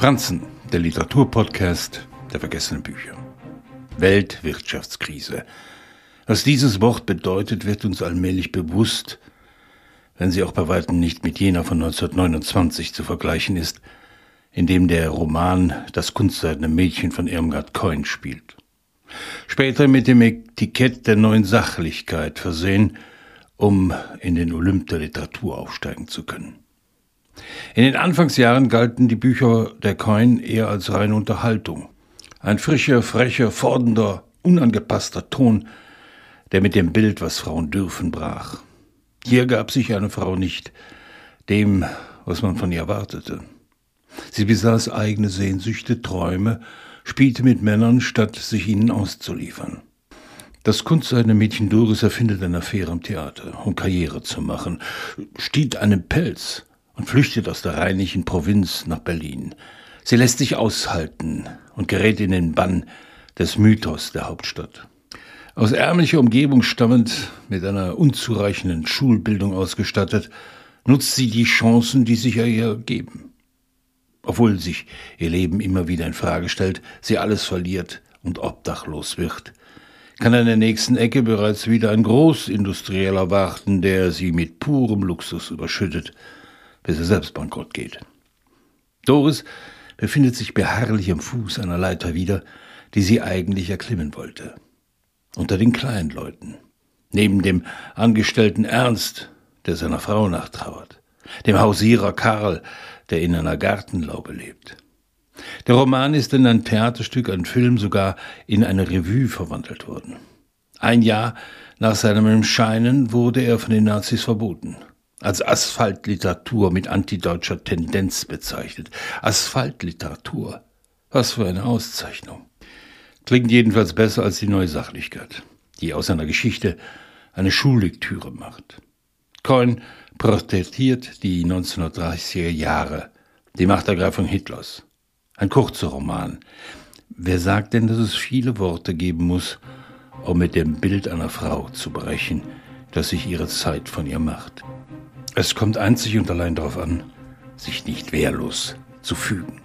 Franzen, der Literaturpodcast der vergessenen Bücher. Weltwirtschaftskrise. Was dieses Wort bedeutet, wird uns allmählich bewusst, wenn sie auch bei weitem nicht mit jener von 1929 zu vergleichen ist, in dem der Roman Das kunstseidene Mädchen von Irmgard Coin spielt. Später mit dem Etikett der neuen Sachlichkeit versehen, um in den Olymp der Literatur aufsteigen zu können. In den Anfangsjahren galten die Bücher der Coin eher als reine Unterhaltung. Ein frischer, frecher, fordernder, unangepasster Ton, der mit dem Bild, was Frauen dürfen, brach. Hier gab sich eine Frau nicht dem, was man von ihr erwartete. Sie besaß eigene Sehnsüchte, Träume, spielte mit Männern, statt sich ihnen auszuliefern. Das kunstseidene Mädchen Doris erfindet eine Affäre im Theater, um Karriere zu machen, stiehlt einen Pelz und flüchtet aus der rheinischen Provinz nach Berlin. Sie lässt sich aushalten und gerät in den Bann des Mythos der Hauptstadt. Aus ärmlicher Umgebung stammend, mit einer unzureichenden Schulbildung ausgestattet, nutzt sie die Chancen, die sich ihr geben. Obwohl sich ihr Leben immer wieder in Frage stellt, sie alles verliert und obdachlos wird, kann an der nächsten Ecke bereits wieder ein Großindustrieller warten, der sie mit purem Luxus überschüttet, bis er selbst bankrott geht. Doris befindet sich beharrlich am Fuß einer Leiter wieder, die sie eigentlich erklimmen wollte. Unter den kleinen Leuten. Neben dem Angestellten Ernst, der seiner Frau nachtrauert. Dem Hausierer Karl, der in einer Gartenlaube lebt. Der Roman ist in ein Theaterstück, ein Film, sogar in eine Revue verwandelt worden. Ein Jahr nach seinem Erscheinen wurde er von den Nazis verboten als Asphaltliteratur mit antideutscher Tendenz bezeichnet. Asphaltliteratur. Was für eine Auszeichnung. Klingt jedenfalls besser als die neue Sachlichkeit, die aus einer Geschichte eine Schullektüre macht. Coyne porträtiert die 1930er Jahre, die Machtergreifung Hitlers. Ein kurzer Roman. Wer sagt denn, dass es viele Worte geben muss, um mit dem Bild einer Frau zu brechen, das sich ihre Zeit von ihr macht? Es kommt einzig und allein darauf an, sich nicht wehrlos zu fügen.